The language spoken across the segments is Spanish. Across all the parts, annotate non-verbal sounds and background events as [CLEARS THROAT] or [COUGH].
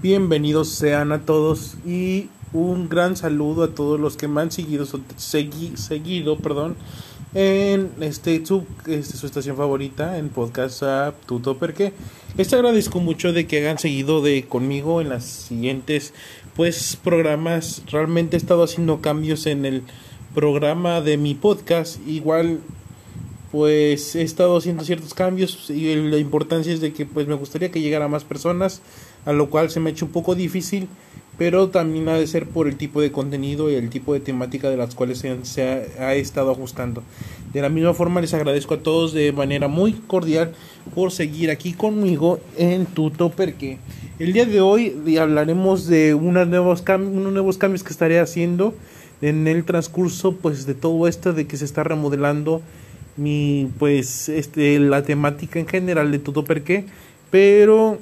Bienvenidos sean a todos y un gran saludo a todos los que me han seguido, seguido perdón, en este su, este, estación favorita en podcast a Tuto les agradezco mucho de que hayan seguido de conmigo en las siguientes pues programas. Realmente he estado haciendo cambios en el programa de mi podcast. Igual pues he estado haciendo ciertos cambios y la importancia es de que pues me gustaría que llegara más personas a lo cual se me ha hecho un poco difícil pero también ha de ser por el tipo de contenido y el tipo de temática de las cuales se, ha, estado ajustando. De la misma forma les agradezco a todos de manera muy cordial por seguir aquí conmigo en Tuto porque el día de hoy hablaremos de unos nuevos, unos nuevos cambios que estaré haciendo en el transcurso pues de todo esto de que se está remodelando mi pues este la temática en general de Tuto porque pero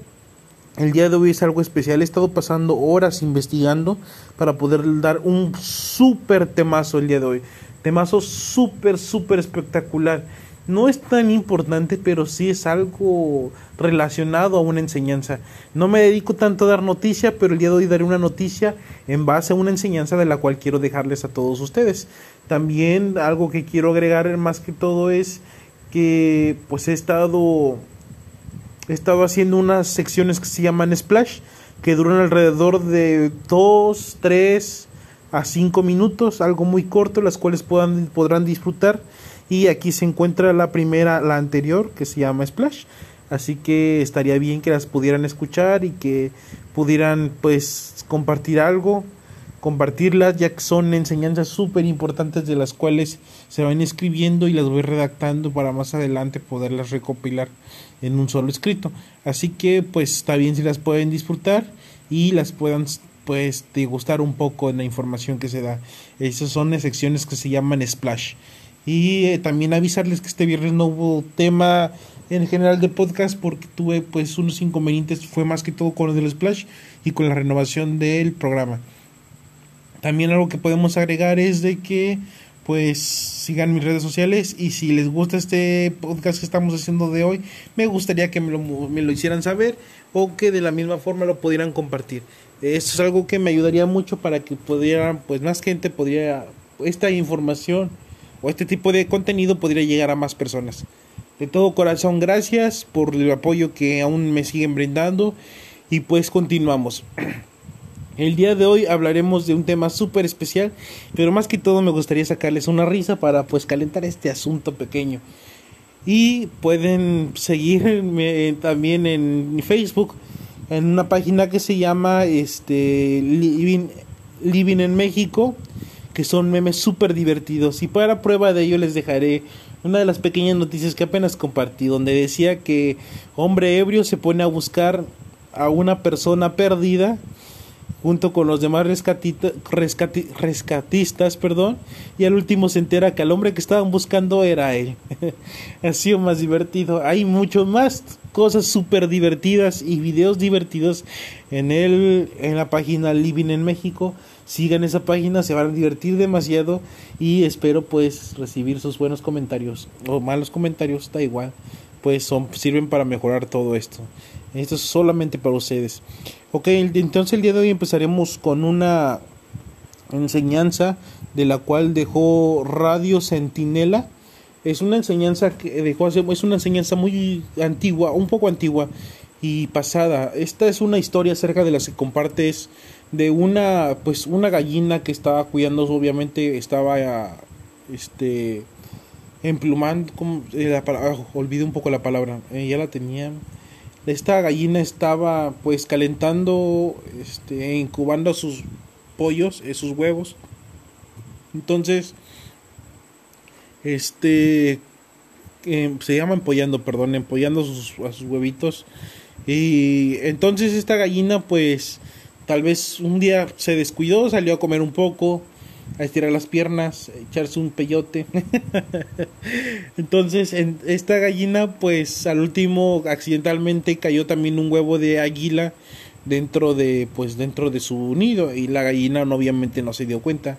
el día de hoy es algo especial. He estado pasando horas investigando para poder dar un súper temazo el día de hoy. Temazo súper, súper espectacular. No es tan importante, pero sí es algo relacionado a una enseñanza. No me dedico tanto a dar noticia, pero el día de hoy daré una noticia en base a una enseñanza de la cual quiero dejarles a todos ustedes. También algo que quiero agregar más que todo es que pues he estado he estado haciendo unas secciones que se llaman splash, que duran alrededor de 2, 3 a 5 minutos, algo muy corto, las cuales puedan, podrán disfrutar. Y aquí se encuentra la primera, la anterior, que se llama splash. Así que estaría bien que las pudieran escuchar y que pudieran pues compartir algo compartirlas ya que son enseñanzas súper importantes de las cuales se van escribiendo y las voy redactando para más adelante poderlas recopilar en un solo escrito. Así que pues está bien si las pueden disfrutar y las puedan pues gustar un poco en la información que se da. Esas son secciones que se llaman splash. Y eh, también avisarles que este viernes no hubo tema en general de podcast porque tuve pues unos inconvenientes fue más que todo con el splash y con la renovación del programa. También algo que podemos agregar es de que pues sigan mis redes sociales y si les gusta este podcast que estamos haciendo de hoy, me gustaría que me lo, me lo hicieran saber o que de la misma forma lo pudieran compartir. Esto es algo que me ayudaría mucho para que pudieran, pues más gente podría, esta información o este tipo de contenido podría llegar a más personas. De todo corazón, gracias por el apoyo que aún me siguen brindando y pues continuamos. [CLEARS THROAT] El día de hoy hablaremos de un tema súper especial, pero más que todo me gustaría sacarles una risa para pues calentar este asunto pequeño. Y pueden seguirme también en Facebook, en una página que se llama este, Living, Living en México, que son memes súper divertidos. Y para prueba de ello les dejaré una de las pequeñas noticias que apenas compartí, donde decía que hombre ebrio se pone a buscar a una persona perdida junto con los demás rescatistas, perdón, y al último se entera que el hombre que estaban buscando era él. [LAUGHS] ha sido más divertido. Hay mucho más cosas súper divertidas y videos divertidos en el, en la página Living en México. Sigan esa página, se van a divertir demasiado y espero pues recibir sus buenos comentarios o malos comentarios, da igual, pues son, sirven para mejorar todo esto. Esto es solamente para ustedes. Ok, entonces el día de hoy empezaremos con una enseñanza de la cual dejó Radio Centinela. Es una enseñanza que dejó es una enseñanza muy antigua, un poco antigua y pasada. Esta es una historia acerca de las que compartes de una pues una gallina que estaba cuidando, obviamente estaba este emplumando como ah, olvidé un poco la palabra, eh, ya la tenía esta gallina estaba pues calentando, este, incubando sus pollos, eh, sus huevos. Entonces, este, em, se llama empollando, perdón, empollando a sus huevitos. Y entonces esta gallina pues tal vez un día se descuidó, salió a comer un poco, a estirar las piernas, echarse un peyote. [LAUGHS] Entonces, en esta gallina, pues al último accidentalmente cayó también un huevo de águila dentro de pues dentro de su nido y la gallina obviamente no se dio cuenta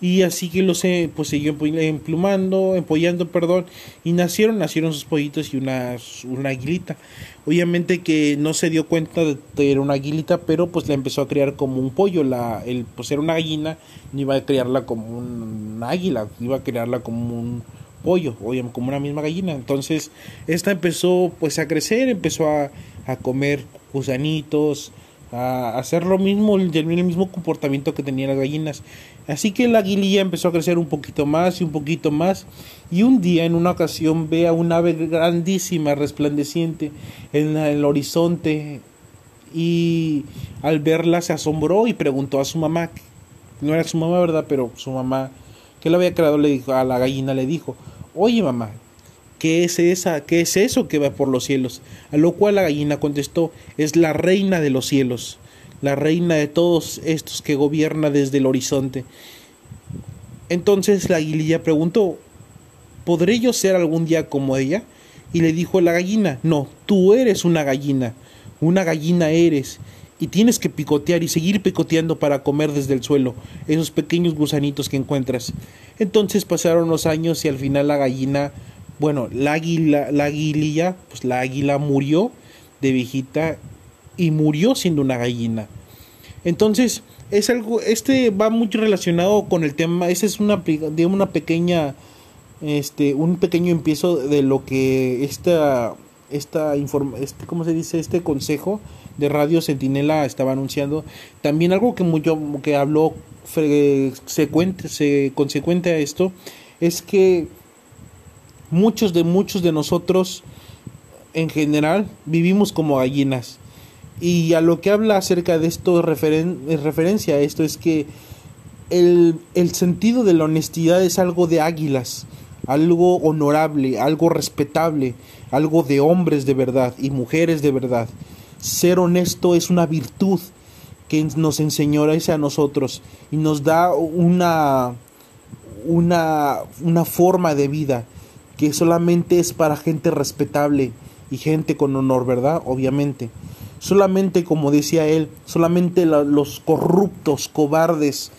y así que los pues siguió emplumando empollando perdón y nacieron nacieron sus pollitos y una una aguilita obviamente que no se dio cuenta de que era una aguilita pero pues la empezó a criar como un pollo la el pues era una gallina no iba a criarla como un águila iba a criarla como un pollo, obviamente como una misma gallina. Entonces, esta empezó pues a crecer, empezó a, a comer gusanitos, a hacer lo mismo, el, el mismo comportamiento que tenían las gallinas. Así que la aguililla empezó a crecer un poquito más y un poquito más. Y un día, en una ocasión, ve a un ave grandísima, resplandeciente en el horizonte. Y al verla se asombró y preguntó a su mamá, no era su mamá, ¿verdad? Pero su mamá, que lo había creado, le dijo, a la gallina le dijo, oye mamá, ¿qué es esa? ¿Qué es eso que va por los cielos? A lo cual la gallina contestó, es la reina de los cielos, la reina de todos estos que gobierna desde el horizonte. Entonces la aguililla preguntó, ¿podré yo ser algún día como ella? Y le dijo la gallina, no, tú eres una gallina, una gallina eres, y tienes que picotear y seguir picoteando para comer desde el suelo esos pequeños gusanitos que encuentras. Entonces pasaron los años y al final la gallina bueno, la águila, la aguililla, pues la águila murió de viejita y murió siendo una gallina. Entonces, es algo, este va mucho relacionado con el tema, ese es una, de una pequeña, este, un pequeño empiezo de lo que esta, esta informa, este, ¿cómo se dice? Este consejo de Radio Centinela estaba anunciando. También algo que mucho, que habló secuente, se, consecuente a esto, es que muchos de muchos de nosotros en general vivimos como gallinas. Y a lo que habla acerca de esto, referen referencia a esto, es que el, el sentido de la honestidad es algo de águilas, algo honorable, algo respetable, algo de hombres de verdad y mujeres de verdad. Ser honesto es una virtud que nos enseñó a nosotros y nos da una, una, una forma de vida que solamente es para gente respetable y gente con honor, ¿verdad? Obviamente. Solamente, como decía él, solamente los corruptos, cobardes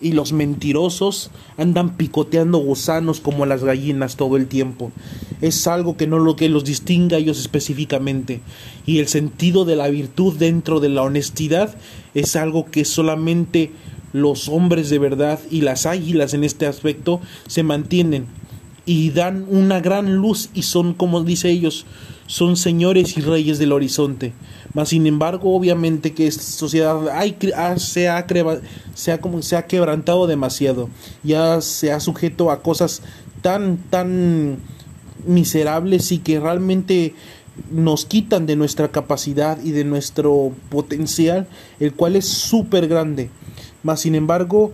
y los mentirosos andan picoteando gusanos como las gallinas todo el tiempo. Es algo que no lo que los distinga a ellos específicamente. Y el sentido de la virtud dentro de la honestidad es algo que solamente los hombres de verdad y las águilas en este aspecto se mantienen y dan una gran luz y son, como dice ellos, son señores y reyes del horizonte. Mas, sin embargo, obviamente que esta sociedad se, ha se, ha, como, se ha quebrantado demasiado, ya se ha sujeto a cosas tan, tan miserables y que realmente nos quitan de nuestra capacidad y de nuestro potencial, el cual es súper grande. Mas, sin embargo,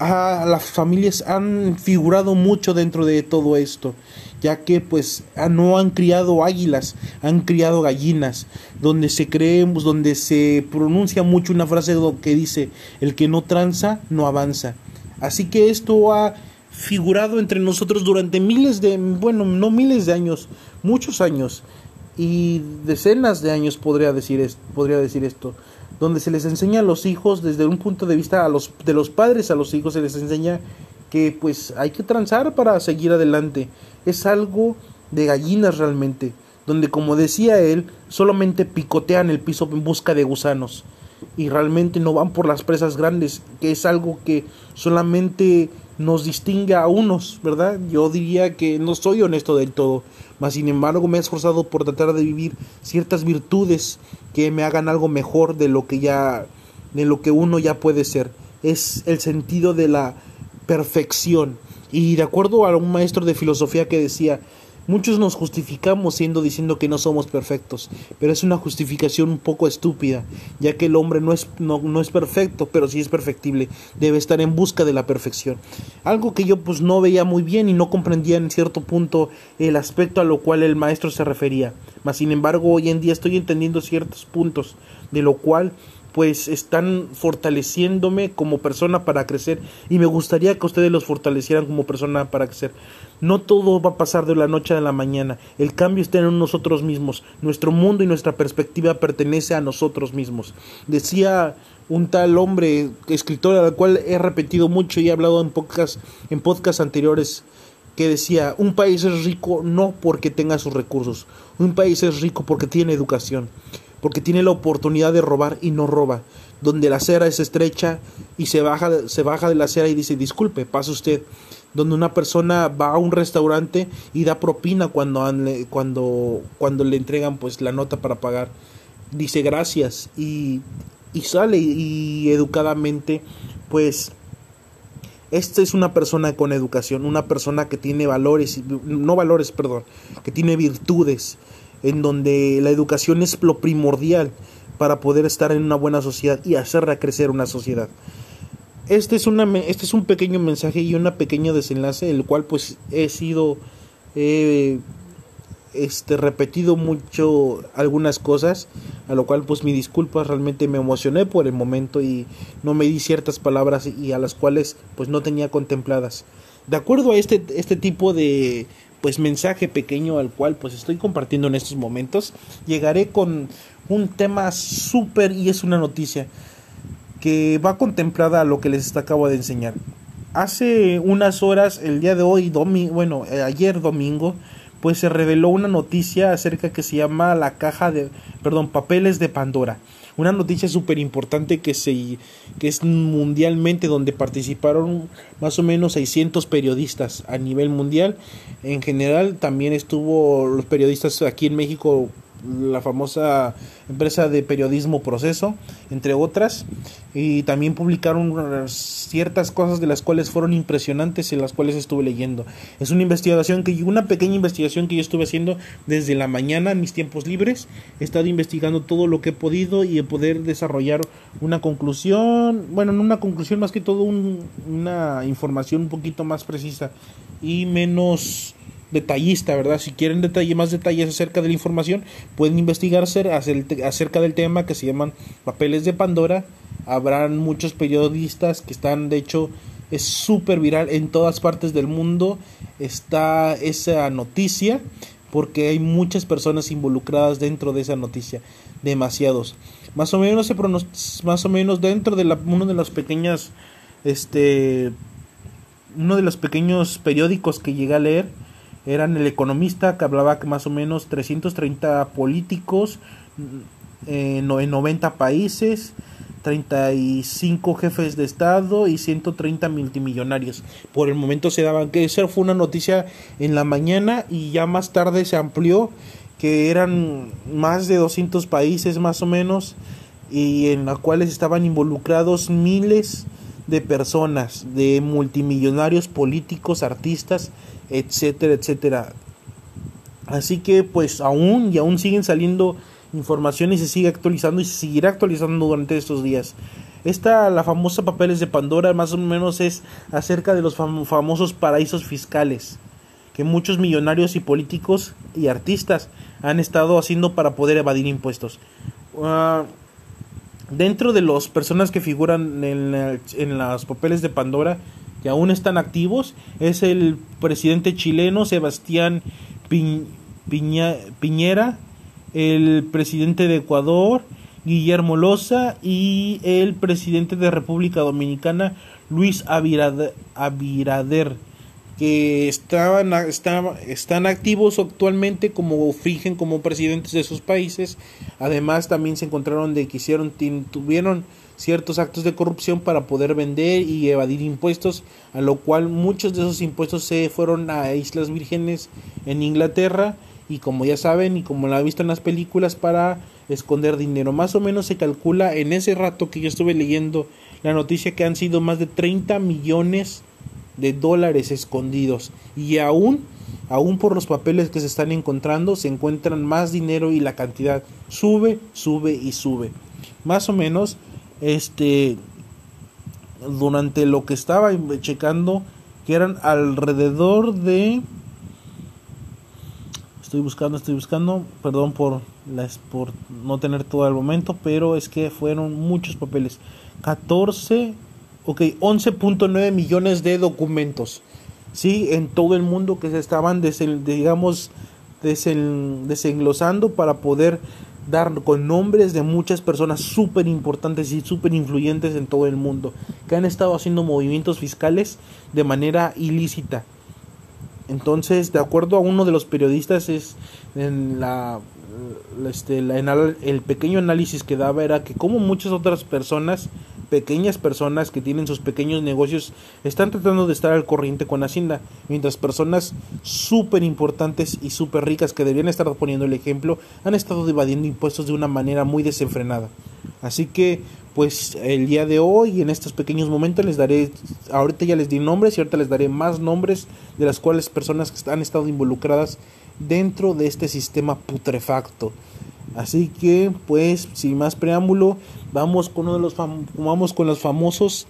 Ah, las familias han figurado mucho dentro de todo esto, ya que pues ah, no han criado águilas, han criado gallinas, donde se cree, donde se pronuncia mucho una frase que dice, el que no tranza, no avanza. Así que esto ha figurado entre nosotros durante miles de, bueno, no miles de años, muchos años y decenas de años podría decir, podría decir esto donde se les enseña a los hijos desde un punto de vista a los, de los padres a los hijos se les enseña que pues hay que transar para seguir adelante. Es algo de gallinas realmente, donde como decía él, solamente picotean el piso en busca de gusanos y realmente no van por las presas grandes, que es algo que solamente nos distingue a unos, ¿verdad? Yo diría que no soy honesto del todo, mas sin embargo me he esforzado por tratar de vivir ciertas virtudes que me hagan algo mejor de lo que ya de lo que uno ya puede ser. Es el sentido de la perfección. Y de acuerdo a un maestro de filosofía que decía, Muchos nos justificamos siendo diciendo que no somos perfectos, pero es una justificación un poco estúpida, ya que el hombre no es, no, no es perfecto, pero sí es perfectible, debe estar en busca de la perfección. Algo que yo pues no veía muy bien y no comprendía en cierto punto el aspecto a lo cual el maestro se refería. Mas sin embargo hoy en día estoy entendiendo ciertos puntos, de lo cual pues están fortaleciéndome como persona para crecer. Y me gustaría que ustedes los fortalecieran como persona para crecer. No todo va a pasar de la noche a la mañana, el cambio está en nosotros mismos, nuestro mundo y nuestra perspectiva pertenece a nosotros mismos. Decía un tal hombre, escritor al cual he repetido mucho y he hablado en podcast, en podcast anteriores, que decía, un país es rico no porque tenga sus recursos, un país es rico porque tiene educación porque tiene la oportunidad de robar y no roba, donde la acera es estrecha y se baja, se baja de la acera y dice disculpe, pasa usted, donde una persona va a un restaurante y da propina cuando, cuando, cuando le entregan pues la nota para pagar, dice gracias y, y sale y educadamente pues esta es una persona con educación, una persona que tiene valores, no valores, perdón, que tiene virtudes, en donde la educación es lo primordial para poder estar en una buena sociedad y hacer crecer una sociedad. Este es, una, este es un pequeño mensaje y un pequeño desenlace, el cual pues he sido eh, este, repetido mucho algunas cosas, a lo cual pues mi disculpa, realmente me emocioné por el momento y no me di ciertas palabras y a las cuales pues no tenía contempladas. De acuerdo a este, este tipo de, pues mensaje pequeño al cual pues estoy compartiendo en estos momentos. Llegaré con un tema súper y es una noticia que va contemplada a lo que les acabo de enseñar. Hace unas horas, el día de hoy, domingo, bueno, eh, ayer domingo, pues se reveló una noticia acerca que se llama la caja de, perdón, papeles de Pandora una noticia súper importante que, se, que es mundialmente donde participaron más o menos 600 periodistas a nivel mundial. En general también estuvo los periodistas aquí en México la famosa empresa de periodismo Proceso, entre otras, y también publicaron ciertas cosas de las cuales fueron impresionantes en las cuales estuve leyendo. Es una investigación que una pequeña investigación que yo estuve haciendo desde la mañana en mis tiempos libres. He estado investigando todo lo que he podido y poder desarrollar una conclusión, bueno, no una conclusión más que todo una información un poquito más precisa y menos detallista, ¿verdad? Si quieren detalle, más detalles acerca de la información, pueden investigarse acerca del tema que se llaman papeles de Pandora. Habrán muchos periodistas que están, de hecho, es súper viral en todas partes del mundo. Está esa noticia porque hay muchas personas involucradas dentro de esa noticia, demasiados. Más o menos se más o menos dentro de la, uno de las pequeñas este uno de los pequeños periódicos que llegué a leer eran el economista que hablaba que más o menos 330 políticos eh, en 90 países, 35 jefes de Estado y 130 multimillonarios. Por el momento se daban que esa fue una noticia en la mañana y ya más tarde se amplió que eran más de 200 países más o menos y en los cuales estaban involucrados miles de personas, de multimillonarios políticos, artistas, etcétera, etcétera. Así que pues aún y aún siguen saliendo informaciones y se sigue actualizando y se seguirá actualizando durante estos días. Esta, la famosa papeles de Pandora, más o menos es acerca de los famosos paraísos fiscales que muchos millonarios y políticos y artistas han estado haciendo para poder evadir impuestos. Ah, dentro de las personas que figuran en, en los papeles de Pandora que aún están activos es el presidente chileno Sebastián Piñera, el presidente de Ecuador Guillermo Loza y el presidente de República Dominicana Luis Abirader, que estaban, están, están activos actualmente como fijen como presidentes de sus países. Además también se encontraron de que hicieron, tuvieron ciertos actos de corrupción para poder vender y evadir impuestos, a lo cual muchos de esos impuestos se fueron a Islas Vírgenes en Inglaterra y como ya saben y como lo ha visto en las películas para esconder dinero. Más o menos se calcula en ese rato que yo estuve leyendo la noticia que han sido más de 30 millones de dólares escondidos y aún aún por los papeles que se están encontrando se encuentran más dinero y la cantidad sube, sube y sube. Más o menos este durante lo que estaba checando que eran alrededor de Estoy buscando, estoy buscando. Perdón por, las, por no tener todo el momento, pero es que fueron muchos papeles. 14, ok, 11.9 millones de documentos. Sí, en todo el mundo que se estaban, digamos, desenglosando para poder dar con nombres de muchas personas súper importantes y súper influyentes en todo el mundo que han estado haciendo movimientos fiscales de manera ilícita. Entonces, de acuerdo a uno de los periodistas, es en la, este, el pequeño análisis que daba era que como muchas otras personas pequeñas personas que tienen sus pequeños negocios están tratando de estar al corriente con Hacienda, mientras personas súper importantes y súper ricas que debían estar poniendo el ejemplo han estado evadiendo impuestos de una manera muy desenfrenada. Así que, pues el día de hoy, en estos pequeños momentos, les daré, ahorita ya les di nombres y ahorita les daré más nombres de las cuales personas que han estado involucradas dentro de este sistema putrefacto. Así que, pues, sin más preámbulo, vamos con uno de los vamos con los famosos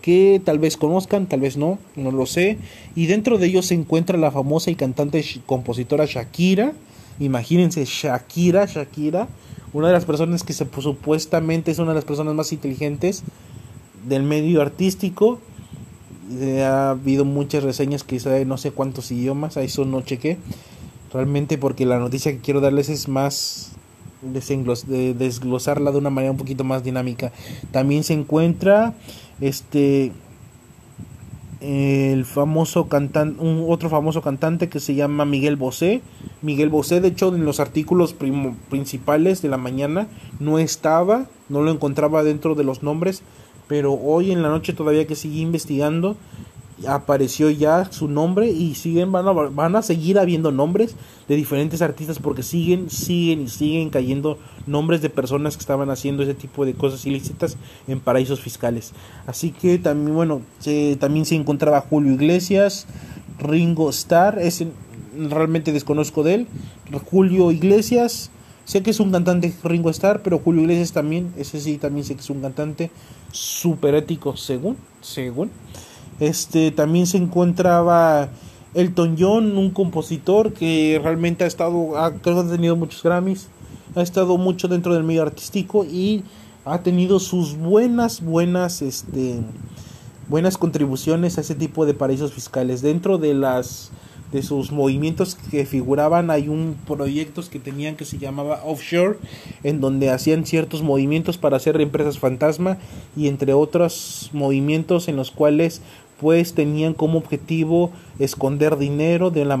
que tal vez conozcan, tal vez no, no lo sé. Y dentro de ellos se encuentra la famosa y cantante compositora Shakira. Imagínense, Shakira, Shakira, una de las personas que se, supuestamente es una de las personas más inteligentes del medio artístico. Eh, ha habido muchas reseñas que sabe no sé cuántos idiomas, a eso no chequé. Realmente porque la noticia que quiero darles es más de desglosarla de una manera un poquito más dinámica. También se encuentra este el famoso cantante, un otro famoso cantante que se llama Miguel Bosé. Miguel Bosé, de hecho, en los artículos principales de la mañana no estaba, no lo encontraba dentro de los nombres, pero hoy en la noche todavía que sigue investigando apareció ya su nombre y siguen van a, van a seguir habiendo nombres de diferentes artistas porque siguen siguen y siguen cayendo nombres de personas que estaban haciendo ese tipo de cosas ilícitas en paraísos fiscales. Así que también bueno también se encontraba Julio Iglesias Ringo Starr ese realmente desconozco de él Julio Iglesias sé que es un cantante Ringo Starr pero Julio Iglesias también ese sí también sé que es un cantante super ético según según este también se encontraba Elton John, un compositor que realmente ha estado, ha, creo que ha tenido muchos Grammys, ha estado mucho dentro del medio artístico y ha tenido sus buenas, buenas, este, buenas contribuciones a ese tipo de paraísos fiscales. Dentro de las de sus movimientos que figuraban hay un proyectos que tenían que se llamaba offshore en donde hacían ciertos movimientos para hacer empresas fantasma y entre otros movimientos en los cuales pues tenían como objetivo esconder dinero de la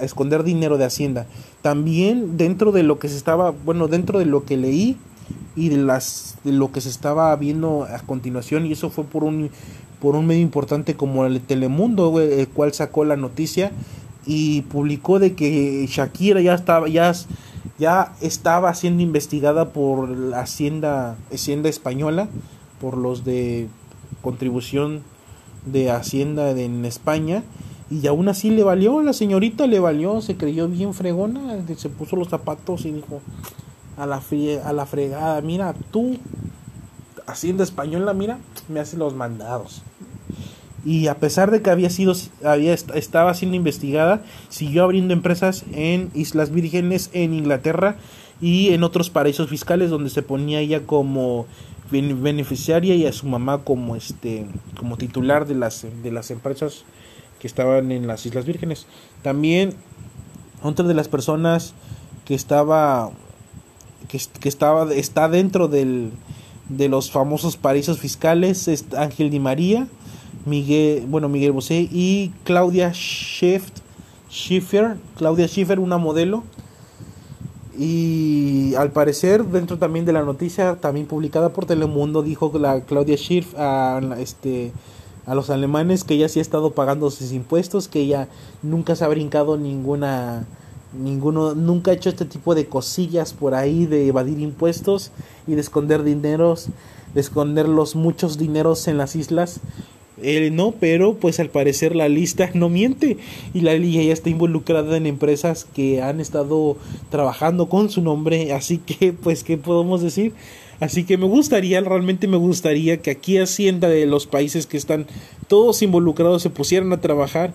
esconder dinero de hacienda. También dentro de lo que se estaba bueno dentro de lo que leí y de las de lo que se estaba viendo a continuación y eso fue por un por un medio importante como el Telemundo el cual sacó la noticia y publicó de que Shakira ya estaba ya ya estaba siendo investigada por la hacienda hacienda española por los de contribución de Hacienda en España y aún así le valió, la señorita le valió, se creyó bien fregona, se puso los zapatos y dijo a la, a la fregada, mira, tú, Hacienda Española, mira, me hace los mandados. Y a pesar de que había sido, había, estaba siendo investigada, siguió abriendo empresas en Islas Vírgenes, en Inglaterra y en otros paraísos fiscales donde se ponía ella como beneficiaria y a su mamá como este como titular de las de las empresas que estaban en las Islas Vírgenes. También otra de las personas que estaba que, que estaba está dentro del de los famosos paraísos fiscales es Ángel Di María, Miguel, bueno, Miguel Bosé y Claudia Schiffer, Claudia Schiffer, una modelo y al parecer, dentro también de la noticia, también publicada por Telemundo, dijo la Claudia Schiff a, este, a los alemanes que ella sí ha estado pagando sus impuestos, que ella nunca se ha brincado ninguna, ninguno, nunca ha hecho este tipo de cosillas por ahí de evadir impuestos y de esconder dineros, de esconder los muchos dineros en las islas él no, pero pues al parecer la lista no miente y la ya está involucrada en empresas que han estado trabajando con su nombre, así que pues qué podemos decir. Así que me gustaría, realmente me gustaría que aquí Hacienda de los países que están todos involucrados se pusieran a trabajar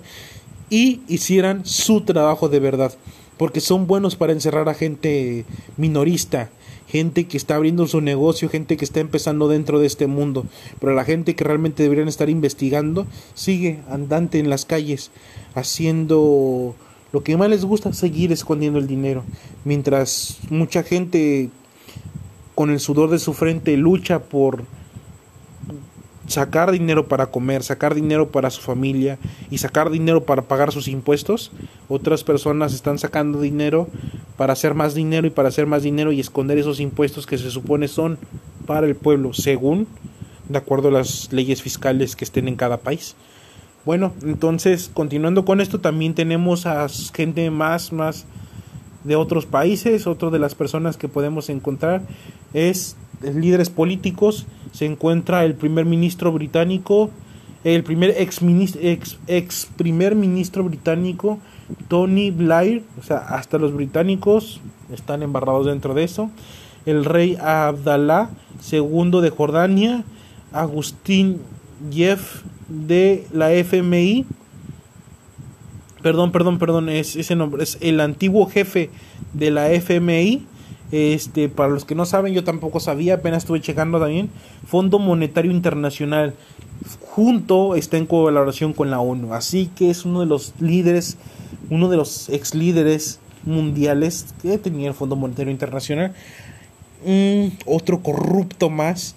y hicieran su trabajo de verdad. porque son buenos para encerrar a gente minorista, gente que está abriendo su negocio, gente que está empezando dentro de este mundo, pero la gente que realmente deberían estar investigando sigue andante en las calles haciendo lo que más les gusta, seguir escondiendo el dinero, mientras mucha gente con el sudor de su frente lucha por sacar dinero para comer, sacar dinero para su familia y sacar dinero para pagar sus impuestos, otras personas están sacando dinero para hacer más dinero y para hacer más dinero y esconder esos impuestos que se supone son para el pueblo, según de acuerdo a las leyes fiscales que estén en cada país. Bueno, entonces, continuando con esto, también tenemos a gente más, más de otros países. Otro de las personas que podemos encontrar es líderes políticos se encuentra el primer ministro británico, el primer ex, ex, ex primer ministro británico, Tony Blair, o sea, hasta los británicos están embarrados dentro de eso, el rey Abdallah II de Jordania, Agustín Jeff de la FMI, perdón, perdón, perdón, es ese nombre, es el antiguo jefe de la FMI, este, para los que no saben, yo tampoco sabía, apenas estuve checando también. Fondo Monetario Internacional, junto está en colaboración con la ONU. Así que es uno de los líderes, uno de los ex líderes mundiales que tenía el Fondo Monetario Internacional. otro corrupto más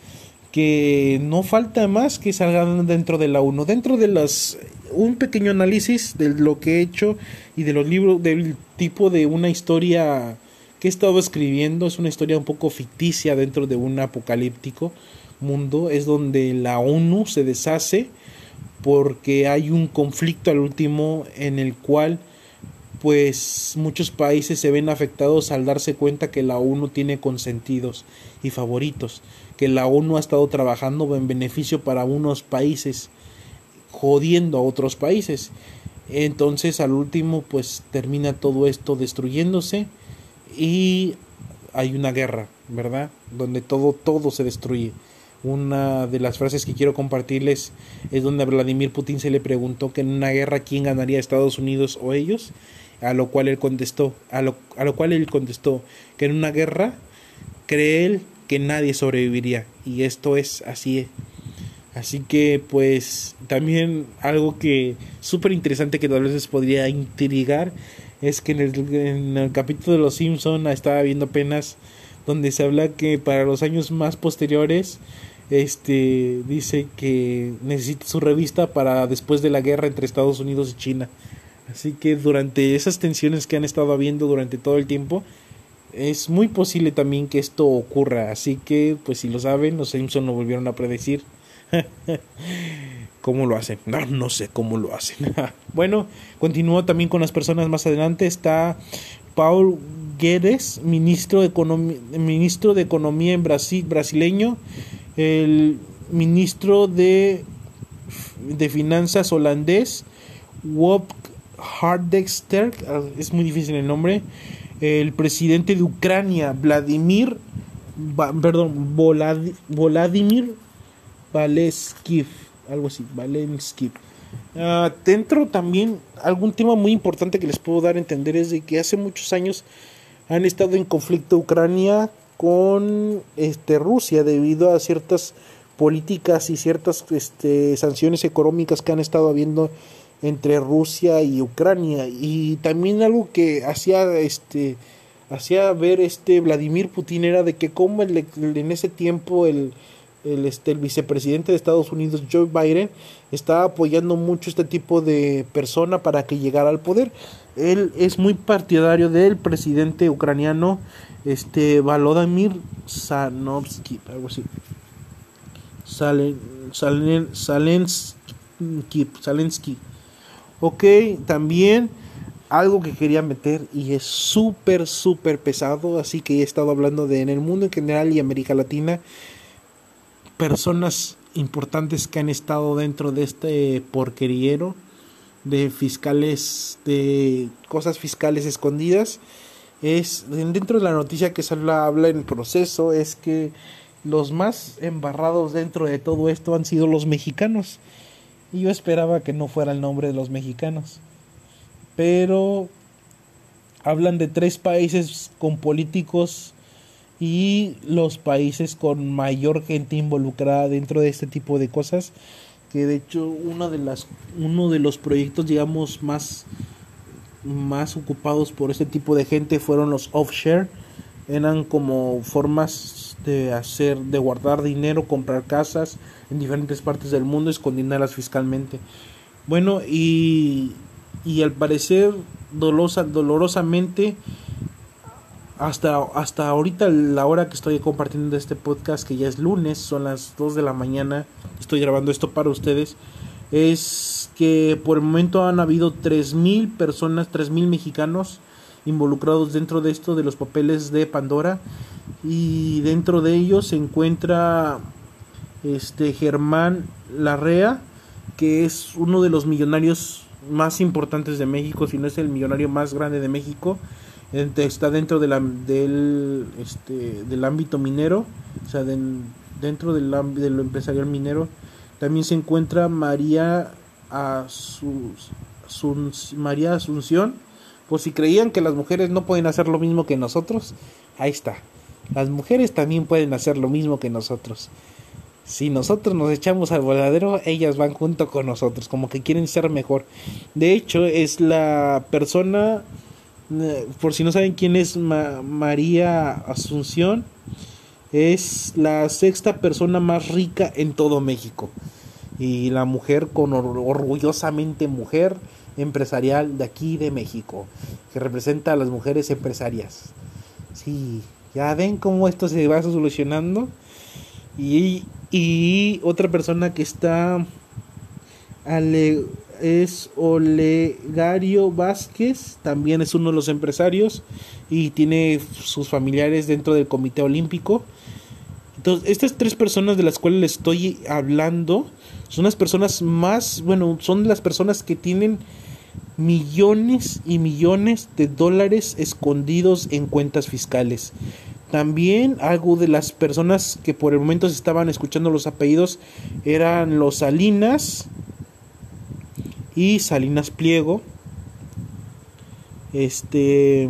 que no falta más que salgan dentro de la ONU. Dentro de las un pequeño análisis de lo que he hecho y de los libros del tipo de una historia que he estado escribiendo es una historia un poco ficticia dentro de un apocalíptico mundo. Es donde la ONU se deshace porque hay un conflicto al último en el cual pues muchos países se ven afectados al darse cuenta que la ONU tiene consentidos y favoritos, que la ONU ha estado trabajando en beneficio para unos países, jodiendo a otros países. Entonces al último pues termina todo esto destruyéndose y hay una guerra, ¿verdad? Donde todo, todo se destruye. Una de las frases que quiero compartirles es donde a Vladimir Putin se le preguntó que en una guerra quién ganaría Estados Unidos o ellos, a lo cual él contestó, a lo, a lo cual él contestó que en una guerra cree él que nadie sobreviviría y esto es así. Así que pues también algo que súper interesante que tal vez podría intrigar es que en el, capítulo de Los Simpson estaba viendo apenas donde se habla que para los años más posteriores este dice que necesita su revista para después de la guerra entre Estados Unidos y China. Así que durante esas tensiones que han estado habiendo durante todo el tiempo, es muy posible también que esto ocurra. Así que, pues si lo saben, los Simpson lo volvieron a predecir. [LAUGHS] ¿Cómo lo hacen? No, no sé cómo lo hacen. [LAUGHS] bueno, continúo también con las personas más adelante. Está Paul Guedes, ministro de, Economía, ministro de Economía en Brasil, brasileño. El ministro de, de Finanzas holandés. Wop Hardexter, ah, es muy difícil el nombre. El presidente de Ucrania, Vladimir, perdón, Volodymyr Valesky algo así, Valensky. Uh, dentro también algún tema muy importante que les puedo dar a entender es de que hace muchos años han estado en conflicto Ucrania con este Rusia debido a ciertas políticas y ciertas este, sanciones económicas que han estado habiendo entre Rusia y Ucrania y también algo que hacía este hacía ver este Vladimir Putin era de que como en ese tiempo el el, este, el vicepresidente de Estados Unidos, Joe Biden, está apoyando mucho este tipo de persona para que llegara al poder. Él es muy partidario del presidente ucraniano, este, Volodymyr Zanovsky, algo así. Salen, Salen. Ok, también algo que quería meter y es súper, súper pesado, así que he estado hablando de en el mundo en general y América Latina personas importantes que han estado dentro de este porqueriero de fiscales, de cosas fiscales escondidas. Es dentro de la noticia que se habla, en proceso es que los más embarrados dentro de todo esto han sido los mexicanos. Y yo esperaba que no fuera el nombre de los mexicanos. Pero hablan de tres países con políticos y los países con mayor gente involucrada dentro de este tipo de cosas que de hecho una de las uno de los proyectos digamos más más ocupados por este tipo de gente fueron los offshore. Eran como formas de hacer de guardar dinero comprar casas en diferentes partes del mundo escondiéndolas fiscalmente. Bueno y y al parecer dolosa, dolorosamente hasta, hasta ahorita la hora que estoy compartiendo este podcast que ya es lunes son las 2 de la mañana estoy grabando esto para ustedes es que por el momento han habido 3.000 personas 3.000 mexicanos involucrados dentro de esto de los papeles de Pandora y dentro de ellos se encuentra este Germán Larrea que es uno de los millonarios más importantes de México, si no es el millonario más grande de México. Está dentro de del, este, del ámbito minero, o sea, dentro del, del empresarial minero. También se encuentra María, Asus, María Asunción. Por si creían que las mujeres no pueden hacer lo mismo que nosotros, ahí está. Las mujeres también pueden hacer lo mismo que nosotros si nosotros nos echamos al voladero, ellas van junto con nosotros, como que quieren ser mejor. De hecho, es la persona, por si no saben quién es María Asunción, es la sexta persona más rica en todo México. Y la mujer con orgullosamente mujer empresarial de aquí de México, que representa a las mujeres empresarias. Sí, ya ven cómo esto se va solucionando. Y y otra persona que está es Olegario Vázquez, también es uno de los empresarios y tiene sus familiares dentro del Comité Olímpico. Entonces, estas tres personas de las cuales les estoy hablando son las personas más, bueno, son las personas que tienen millones y millones de dólares escondidos en cuentas fiscales. También algo de las personas que por el momento se estaban escuchando los apellidos eran los Salinas y Salinas Pliego. Este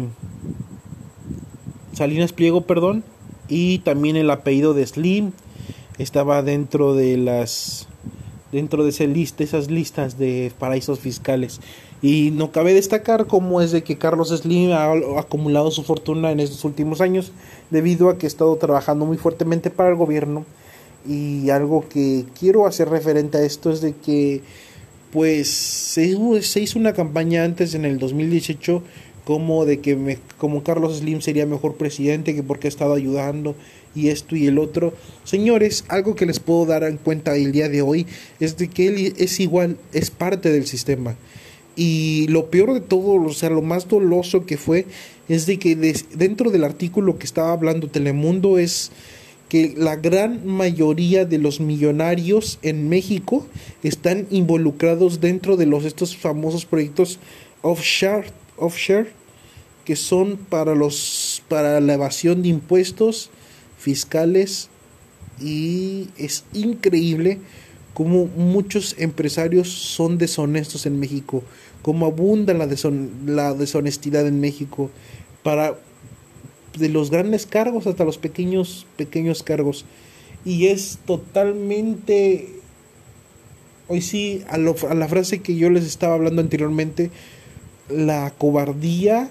Salinas Pliego, perdón, y también el apellido de Slim estaba dentro de las dentro de ese esas listas de paraísos fiscales. Y no cabe destacar cómo es de que Carlos Slim ha acumulado su fortuna en estos últimos años debido a que ha estado trabajando muy fuertemente para el gobierno. Y algo que quiero hacer referente a esto es de que pues se, se hizo una campaña antes en el 2018 como de que me, como Carlos Slim sería mejor presidente que porque ha estado ayudando y esto y el otro. Señores, algo que les puedo dar en cuenta el día de hoy es de que él es igual, es parte del sistema. Y lo peor de todo, o sea, lo más doloso que fue, es de que dentro del artículo que estaba hablando Telemundo es que la gran mayoría de los millonarios en México están involucrados dentro de los estos famosos proyectos offshore, offshore que son para los para la evasión de impuestos fiscales. Y es increíble cómo muchos empresarios son deshonestos en México, cómo abunda la, la deshonestidad en México. Para de los grandes cargos hasta los pequeños pequeños cargos y es totalmente hoy sí a, a la frase que yo les estaba hablando anteriormente la cobardía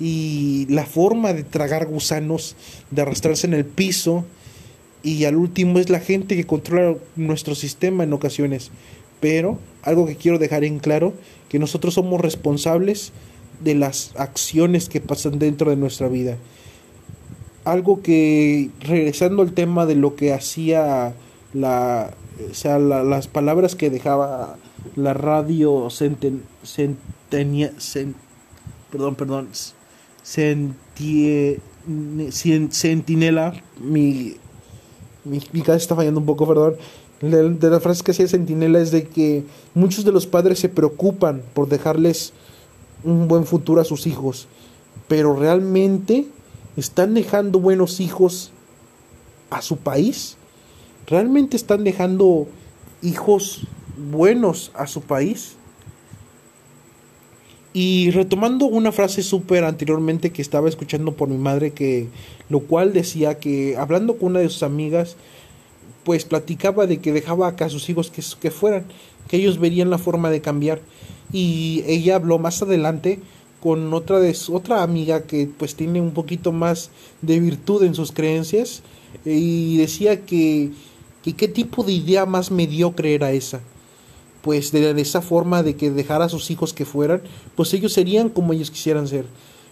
y la forma de tragar gusanos, de arrastrarse en el piso, y al último es la gente que controla nuestro sistema en ocasiones. Pero algo que quiero dejar en claro, que nosotros somos responsables de las acciones que pasan dentro de nuestra vida. Algo que, regresando al tema de lo que hacía la, o sea, las palabras que dejaba la radio centen, perdón, perdón, Sentinela, mi, mi, mi cabeza está fallando un poco, perdón. De la frase que hacía Sentinela es de que muchos de los padres se preocupan por dejarles un buen futuro a sus hijos, pero realmente están dejando buenos hijos a su país. ¿Realmente están dejando hijos buenos a su país? Y retomando una frase súper anteriormente que estaba escuchando por mi madre, que lo cual decía que hablando con una de sus amigas, pues platicaba de que dejaba acá a sus hijos que, que fueran, que ellos verían la forma de cambiar. Y ella habló más adelante con otra de otra amiga que pues tiene un poquito más de virtud en sus creencias y decía que, qué tipo de idea más mediocre era esa pues de esa forma de que dejara a sus hijos que fueran, pues ellos serían como ellos quisieran ser.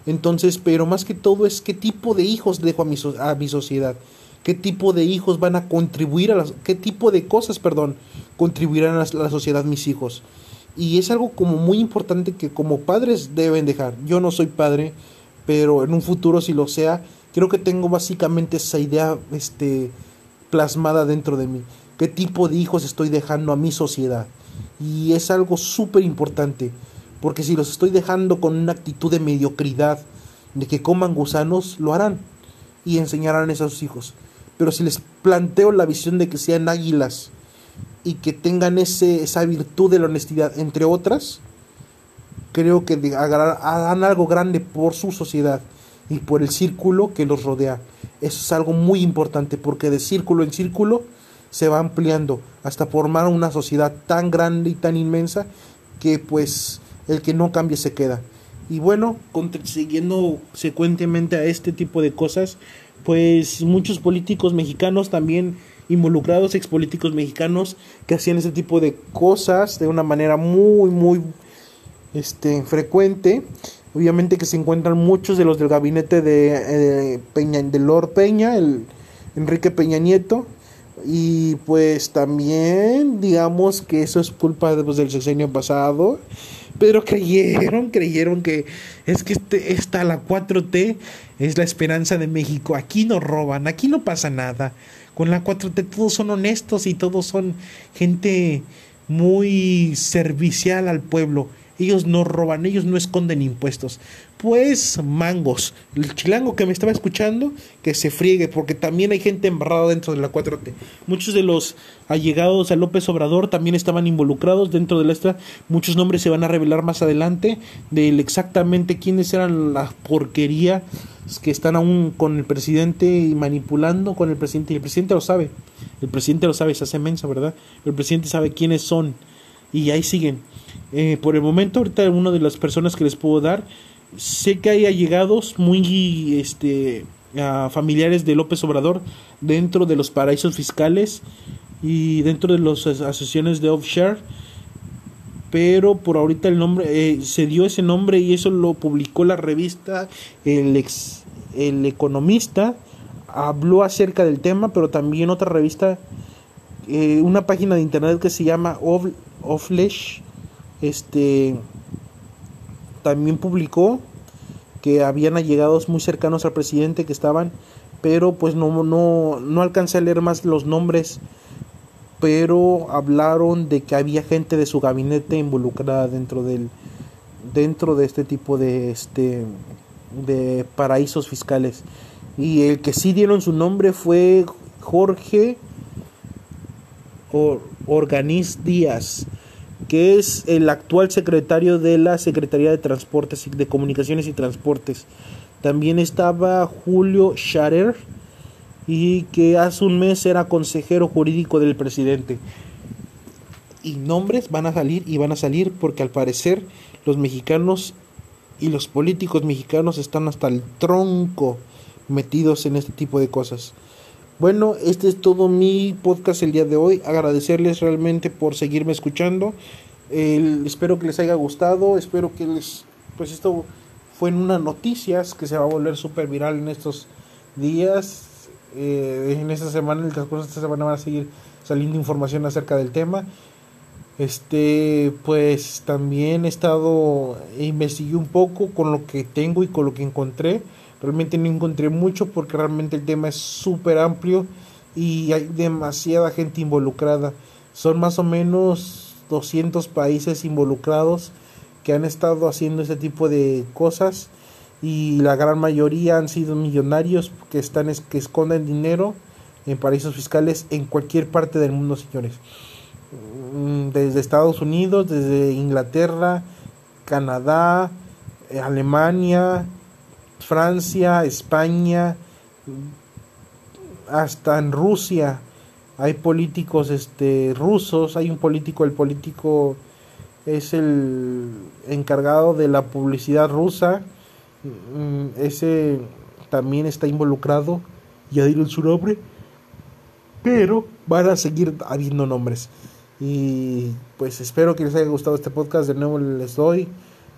Entonces, pero más que todo es qué tipo de hijos dejo a mi, a mi sociedad, qué tipo de hijos van a contribuir a las, qué tipo de cosas, perdón, contribuirán a la, sociedad mis hijos. Y es algo como muy importante que como padres deben dejar. Yo no soy padre, pero en un futuro si lo sea, creo que tengo básicamente esa idea este plasmada dentro de mí. ¿Qué tipo de hijos estoy dejando a mi sociedad? Y es algo súper importante, porque si los estoy dejando con una actitud de mediocridad, de que coman gusanos, lo harán y enseñarán a sus hijos. Pero si les planteo la visión de que sean águilas y que tengan ese, esa virtud de la honestidad, entre otras, creo que harán algo grande por su sociedad y por el círculo que los rodea. Eso es algo muy importante porque de círculo en círculo se va ampliando hasta formar una sociedad tan grande y tan inmensa que pues el que no cambie se queda. Y bueno, siguiendo secuentemente a este tipo de cosas, pues muchos políticos mexicanos también involucrados, expolíticos mexicanos, que hacían ese tipo de cosas de una manera muy, muy este, frecuente. Obviamente que se encuentran muchos de los del gabinete de, eh, Peña, de Lord Peña, el Enrique Peña Nieto, y pues también digamos que eso es culpa pues, del sexenio pasado. Pero creyeron, [LAUGHS] creyeron que es que este, esta, la 4T, es la esperanza de México. Aquí no roban, aquí no pasa nada. Con la 4T todos son honestos y todos son gente muy servicial al pueblo. Ellos no roban, ellos no esconden impuestos. Pues mangos, el chilango que me estaba escuchando, que se friegue, porque también hay gente embarrada dentro de la 4T. Muchos de los allegados a López Obrador también estaban involucrados dentro de la esta. Muchos nombres se van a revelar más adelante de exactamente quiénes eran la porquería que están aún con el presidente y manipulando con el presidente. Y el presidente lo sabe. El presidente lo sabe, se hace mensa, ¿verdad? El presidente sabe quiénes son. Y ahí siguen. Eh, por el momento, ahorita una de las personas que les puedo dar, sé que hay allegados muy este, familiares de López Obrador dentro de los paraísos fiscales y dentro de las asociaciones de offshore pero por ahorita el nombre eh, se dio ese nombre y eso lo publicó la revista el ex el economista habló acerca del tema pero también otra revista eh, una página de internet que se llama Offlesh este también publicó que habían allegados muy cercanos al presidente que estaban, pero pues no, no, no alcancé a leer más los nombres, pero hablaron de que había gente de su gabinete involucrada dentro del dentro de este tipo de este de paraísos fiscales. Y el que sí dieron su nombre fue Jorge Organiz Díaz que es el actual secretario de la Secretaría de Transportes, de Comunicaciones y Transportes. También estaba Julio Scharer y que hace un mes era consejero jurídico del presidente. Y nombres van a salir y van a salir porque al parecer los mexicanos y los políticos mexicanos están hasta el tronco metidos en este tipo de cosas. Bueno, este es todo mi podcast el día de hoy. Agradecerles realmente por seguirme escuchando. espero que les haya gustado. Espero que les... Pues esto fue en unas noticias que se va a volver súper viral en estos días. Eh, en esta semana, en el transcurso de esta semana van a seguir saliendo información acerca del tema. Este, pues también he estado, investigué un poco con lo que tengo y con lo que encontré Realmente no encontré mucho porque realmente el tema es súper amplio y hay demasiada gente involucrada. Son más o menos 200 países involucrados que han estado haciendo este tipo de cosas y la gran mayoría han sido millonarios que están que esconden dinero en paraísos fiscales en cualquier parte del mundo, señores. Mm, desde Estados Unidos, desde Inglaterra, Canadá, eh, Alemania, Francia, España, hasta en Rusia hay políticos este rusos, hay un político, el político es el encargado de la publicidad rusa, mm, ese también está involucrado, ya dieron su nombre, pero van a seguir habiendo nombres. Y pues espero que les haya gustado este podcast. De nuevo les doy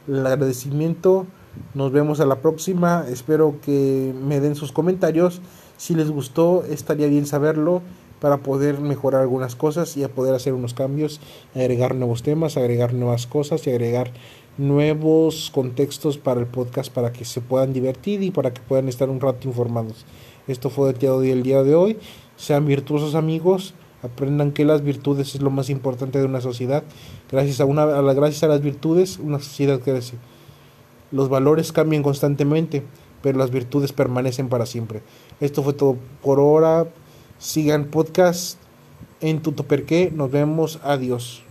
el agradecimiento. Nos vemos a la próxima. Espero que me den sus comentarios. Si les gustó, estaría bien saberlo para poder mejorar algunas cosas y a poder hacer unos cambios, agregar nuevos temas, agregar nuevas cosas y agregar nuevos contextos para el podcast para que se puedan divertir y para que puedan estar un rato informados. Esto fue el día de hoy. Sean virtuosos amigos. Aprendan que las virtudes es lo más importante de una sociedad. Gracias a, una, a la, gracias a las virtudes, una sociedad crece. Los valores cambian constantemente, pero las virtudes permanecen para siempre. Esto fue todo por ahora. Sigan podcast en Tutoperqué. Nos vemos. Adiós.